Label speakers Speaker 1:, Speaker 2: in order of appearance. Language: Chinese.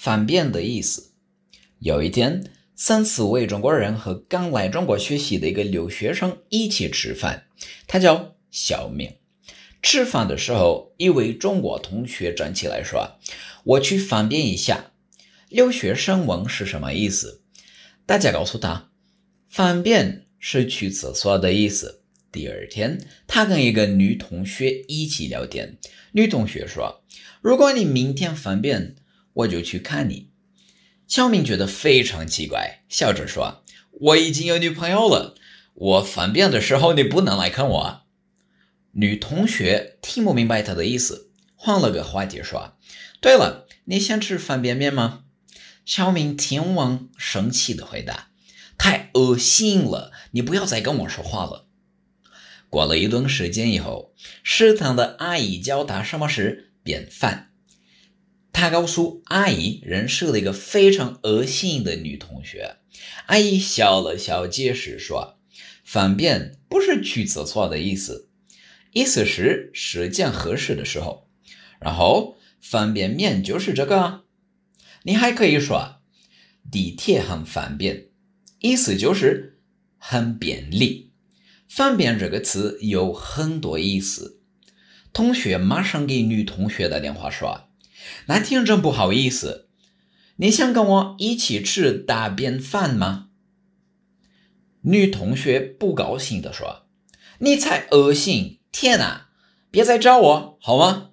Speaker 1: 方便的意思。有一天，三四位中国人和刚来中国学习的一个留学生一起吃饭，他叫小明。吃饭的时候，一位中国同学站起来说：“我去方便一下。”留学生问是什么意思，大家告诉他：“方便是去厕所的意思。”第二天，他跟一个女同学一起聊天，女同学说：“如果你明天方便，我就去看你。”小明觉得非常奇怪，笑着说：“我已经有女朋友了，我方便的时候你不能来看我。”女同学听不明白他的意思，换了个话题说：“对了，你想吃方便面吗？”小明听完，生气的回答：“太恶心了，你不要再跟我说话了。”过了一段时间以后，食堂的阿姨教他什么是便饭。他告诉阿姨认识了一个非常恶心的女同学，阿姨笑了笑，解释说：“方便不是去厕所的意思，意思是时间合适的时候。然后方便面就是这个。你还可以说地铁很方便，意思就是很便利。方便这个词有很多意思。同学马上给女同学打电话说。”那天真不好意思，你想跟我一起吃大便饭吗？女同学不高兴地说：“你才恶心！天哪，别再找我好吗？”